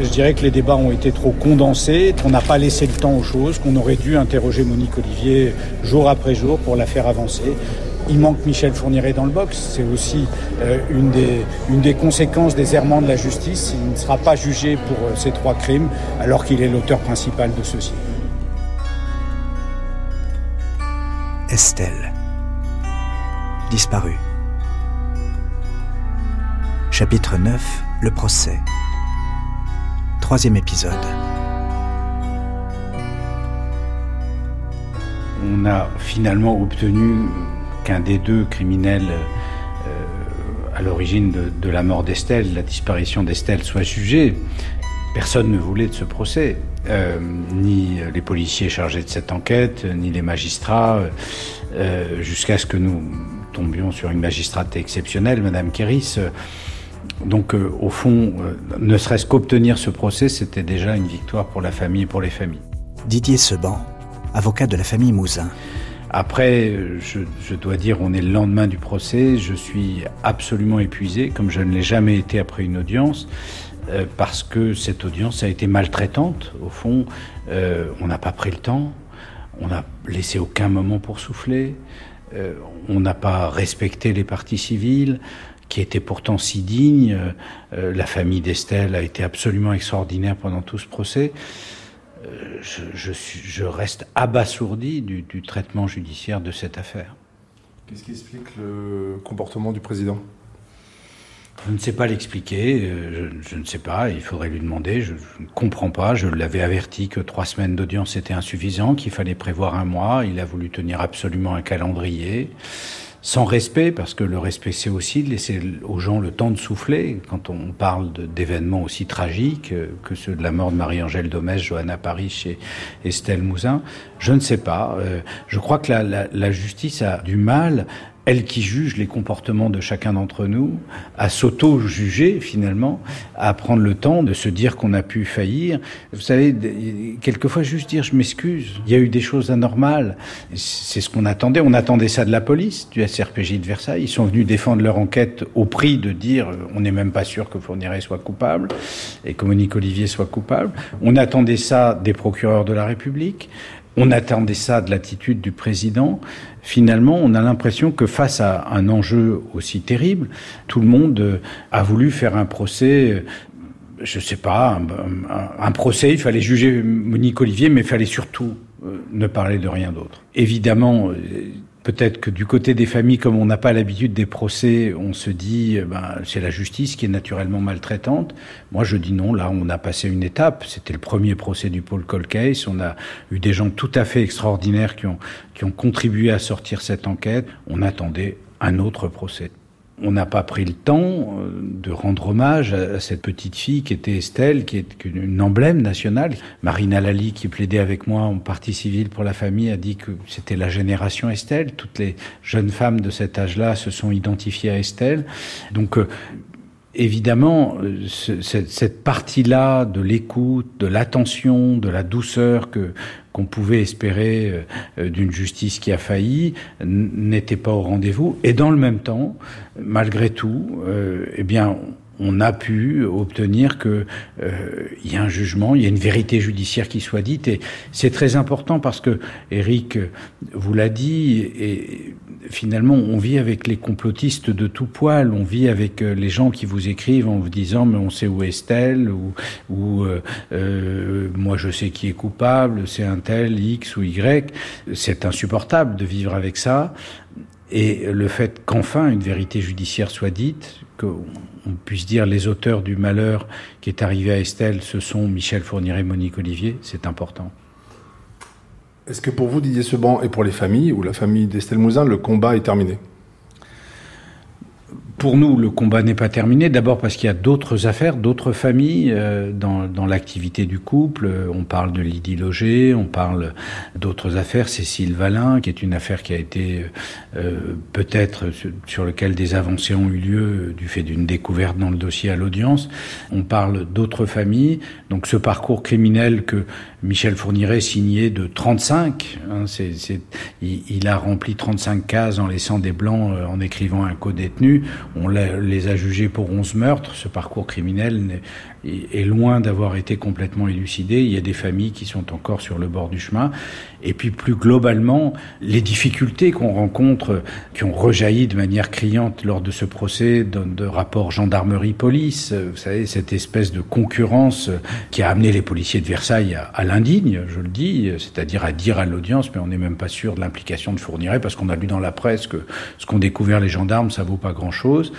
Je dirais que les débats ont été trop condensés, qu'on n'a pas laissé le temps aux choses, qu'on aurait dû interroger Monique Olivier jour après jour pour la faire avancer. Il manque Michel Fourniret dans le box. C'est aussi euh, une, des, conséquences des errements de la justice. Il ne sera pas jugé pour euh, ces trois crimes alors qu'il est l'auteur principal de ceux-ci. Estelle. Disparue. Chapitre 9. Le procès. Troisième épisode. On a finalement obtenu qu'un des deux criminels euh, à l'origine de, la mort d'Estelle, la disparition d'Estelle, soit jugé. Personne ne voulait de ce procès, euh, ni les policiers chargés de cette enquête, ni les magistrats, euh, jusqu'à ce que nous tombions sur une magistrate exceptionnelle, Madame Kéris. Donc, au fond, ne serait-ce qu'obtenir ce procès, c'était déjà une victoire pour la famille et pour les familles. Didier Seban, avocat de la famille Mouzin. Après, je, dois dire, on est le lendemain du procès. Je suis absolument épuisé, comme je ne l'ai jamais été après une audience, euh, parce que cette audience a été maltraitante. Au fond, euh, on n'a pas pris le temps, on n'a laissé aucun moment pour souffler, euh, on n'a pas respecté les parties civiles qui étaient pourtant si dignes. la famille d'Estelle a été absolument extraordinaire pendant tout ce procès je, je, reste abasourdi du, traitement judiciaire de cette affaire. Qu'est-ce qui explique le comportement du président? Je ne sais pas l'expliquer, euh, je, ne sais pas, il faudrait lui demander, je, ne comprends pas, je l'avais averti que trois semaines d'audience étaient insuffisant, qu'il fallait prévoir un mois, il a voulu tenir absolument un calendrier sans respect, parce que le respect, c'est aussi de laisser aux gens le temps de souffler. Quand on parle d'événements aussi tragiques euh, que ceux de la mort de Marie-Angèle Domès, Johanna Paris et Estelle Mouzin, je ne sais pas. Euh, je crois que la, justice a du mal elle qui juge les comportements de chacun d'entre nous, à s'auto-juger finalement, à prendre le temps de se dire qu'on a pu faillir. Vous savez, quelquefois juste dire je m'excuse, il y a eu des choses anormales. C'est ce qu'on attendait. On attendait ça de la police, du SRPJ de Versailles. Ils sont venus défendre leur enquête au prix de dire on n'est même pas sûr que Fourniret soit coupable et que Monique Olivier soit coupable. On attendait ça des procureurs de la République. On attendait ça de l'attitude du président. Finalement, on a l'impression que face à un enjeu aussi terrible, tout le monde euh, a voulu faire un procès euh, je sais pas, un, procès, il fallait juger Monique Olivier, mais il fallait surtout euh, ne parler de rien d'autre. Évidemment, Peut-être que du côté des familles, comme on n'a pas l'habitude des procès, on se dit, euh, ben, c'est la justice qui est naturellement maltraitante. Moi, je dis non. Là, on a passé une étape. C'était le premier procès du Paul Case. On a eu des gens tout à fait extraordinaires qui ont, qui ont contribué à sortir cette enquête. On attendait un autre procès on n'a pas pris le temps euh, de rendre hommage à cette petite fille qui était Estelle, qui est une emblème nationale. Marina Lali, qui plaidait avec moi en partie civile pour la famille, a dit que c'était la génération Estelle. Toutes les jeunes femmes de cet âge-là se sont identifiées à Estelle. Donc, euh, évidemment, euh, cette partie-là de l'écoute, de l'attention, de la douceur que qu'on pouvait espérer euh, euh, d'une justice qui a failli n'était pas au rendez-vous. Et dans le même temps, malgré tout, euh, eh bien, on a pu obtenir que il y a un jugement, il y a une vérité judiciaire qui soit dite, et c'est très important parce que Eric vous l'a dit, et finalement, on vit avec les complotistes de tout poil, on vit avec euh, les gens qui vous écrivent en vous disant mais on sait où est Estelle ou, ou euh, euh, moi je sais qui est coupable, c'est un tel X ou Y. C'est insupportable de vivre avec ça. Et le fait qu'enfin une vérité judiciaire soit dite, qu'on puisse dire les auteurs du malheur qui est arrivé à Estelle, ce sont Michel Fourniret et Monique Olivier, c'est important. Est-ce que pour vous, Didier Seban, et pour les familles, ou la famille d'Estelle Mouzin, le combat est terminé? Pour nous, le combat n'est pas terminé. D'abord parce qu'il y a d'autres affaires, d'autres familles euh, dans, dans l'activité du couple. On parle de Lydie Loger, on parle d'autres affaires. Cécile Valin, qui est une affaire qui a été euh, peut-être sur, lequel des avancées ont eu lieu du fait d'une découverte dans le dossier à l'audience. On parle d'autres familles. Donc ce parcours criminel que Michel Fourniret signait de 35. Hein, il, a rempli 35 cases en laissant des blancs euh, en écrivant un co-détenu. On les a jugés pour 11 meurtres. Ce parcours criminel est loin d'avoir été complètement élucidé. Il y a des familles qui sont encore sur le bord du chemin. Et puis plus globalement, les difficultés qu'on rencontre, qui ont rejailli de manière criante lors de ce procès de, de rapport gendarmerie-police, vous savez, cette espèce de concurrence qui a amené les policiers de Versailles à, l'indigne, je le dis, c'est-à-dire à dire à l'audience, mais on n'est même pas sûr de l'implication de Fourniret, parce qu'on a lu dans la presse que ce qu'ont découvert les gendarmes, ça vaut pas grand-chose.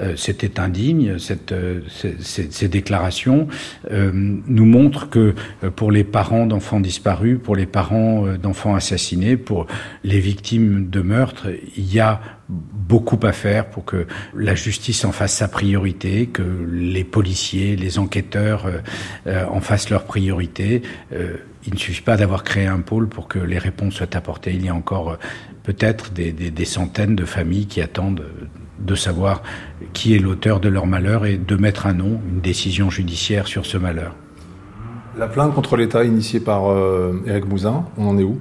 Euh, c'était indigne, euh, ces, déclarations euh, nous montrent que pour les parents d'enfants disparus, pour les parents d'enfants assassinés, pour les victimes de meurtre, il y a beaucoup à faire pour que la justice en fasse sa priorité, que les policiers, les enquêteurs en fassent leur priorité. il ne suffit pas d'avoir créé un pôle pour que les réponses soient apportées. Il y a encore peut-être des, des, des, centaines de familles qui attendent de savoir qui est l'auteur de leur malheur et de mettre un nom, une décision judiciaire sur ce malheur. La plainte contre l'État initiée par euh, Éric Mouzin, on en est où?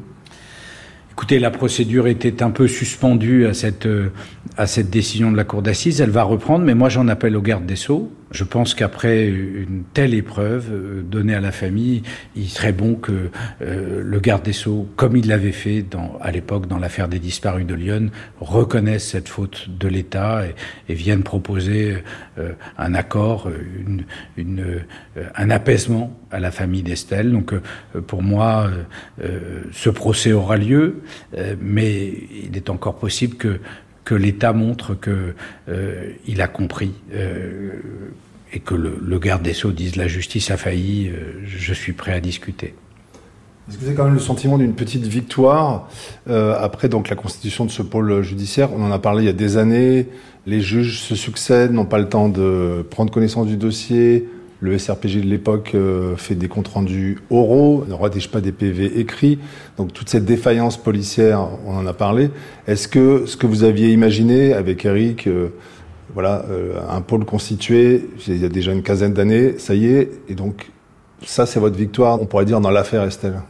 Écoutez, la procédure était un peu suspendue à cette, euh, à cette décision de la Cour d'assises. Elle va reprendre, mais moi j'en appelle au garde des Sceaux je pense qu'après une telle épreuve euh, donnée à la famille, il serait bon que euh, le garde des Sceaux, comme il l'avait fait à l'époque dans l'affaire des disparus de Lyon, reconnaisse cette faute de l'État et, vienne proposer euh, un accord, un apaisement à la famille d'Estelle. Donc pour moi, ce procès aura lieu, mais il est encore possible que que l'État montre que euh, il a compris et que le, garde des sceaux dise la justice a failli, euh, je suis prêt à discuter. Est-ce que vous avez quand même le sentiment d'une petite victoire après donc la constitution de ce pôle judiciaire? On en a parlé il y a des années. Les juges se succèdent, n'ont pas le temps de prendre connaissance du dossier, le SRPG de l'époque euh, fait des comptes rendus oraux, ne rédige pas des PV écrits. Donc toute cette défaillance policière, on en a parlé. Est-ce que ce que vous aviez imaginé avec Eric, euh, voilà, euh, un pôle constitué, il y a déjà une quinzaine d'années, ça y est, et donc ça c'est votre victoire, on pourrait dire dans l'affaire Estelle.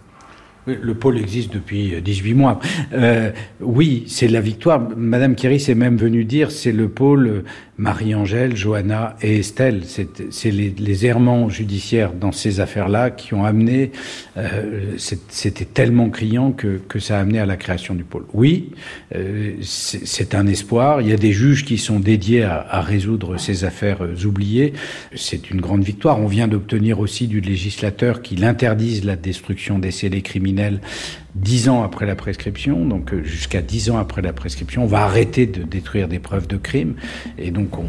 Le pôle existe depuis 18 mois. Euh, oui, c'est la victoire. Madame Kéry s'est même venue dire c'est le pôle Marie-Angèle, Johanna et Estelle. C'est les, les, errements judiciaires dans ces affaires-là qui ont amené. Euh, C'était tellement criant que, que, ça a amené à la création du pôle. Oui, euh, c'est un espoir. Il y a des juges qui sont dédiés à, à résoudre ces affaires oubliées. C'est une grande victoire. On vient d'obtenir aussi du législateur qu'il interdise la destruction des scellés criminels dix ans après la prescription, donc euh, jusqu'à dix ans après la prescription, on va arrêter de détruire des preuves de crime. Et donc on,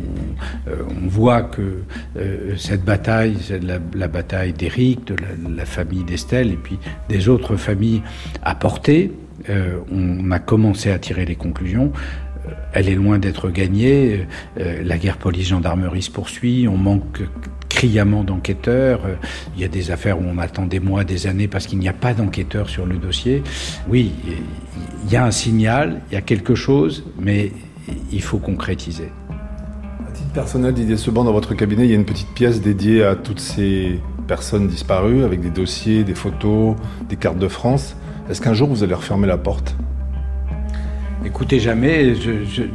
euh, voit que euh, cette bataille, la, la, bataille d'Éric, de la, la famille d'Estelle et puis des autres familles a porté. on a commencé à tirer les conclusions elle est loin d'être gagnée. la guerre police-gendarmerie se poursuit. On manque criamment d'enquêteurs. Euh, il y a des affaires où on attend des mois, des années parce qu'il n'y a pas d'enquêteurs sur le dossier. Oui, il y a un signal, il y a quelque chose, mais il faut concrétiser. À titre personnel, Didier Seban, dans votre cabinet, il y a une petite pièce dédiée à toutes ces personnes disparues, avec des dossiers, des photos, des cartes de France. Est-ce qu'un jour vous allez refermer la porte? Écoutez, jamais.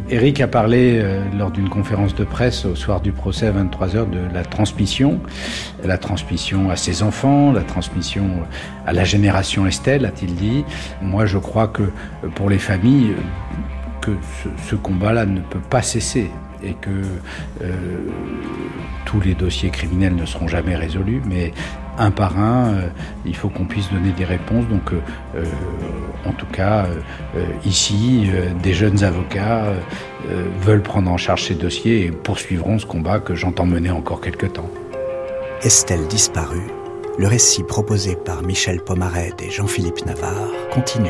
Eric a parlé euh, lors d'une conférence de presse au soir du procès à 23h de la transmission. La transmission à ses enfants, la transmission à la génération Estelle, a-t-il dit. Moi, je crois que pour les familles, que ce, ce combat-là ne peut pas cesser et que euh, tous les dossiers criminels ne seront jamais résolus, mais un par un, euh, il faut qu'on puisse donner des réponses. Donc, euh, euh en tout cas, ici, des jeunes avocats veulent prendre en charge ces dossiers et poursuivront ce combat que j'entends mener encore quelque temps. Estelle disparue, le récit proposé par Michel Pomaret et Jean-Philippe Navarre continue.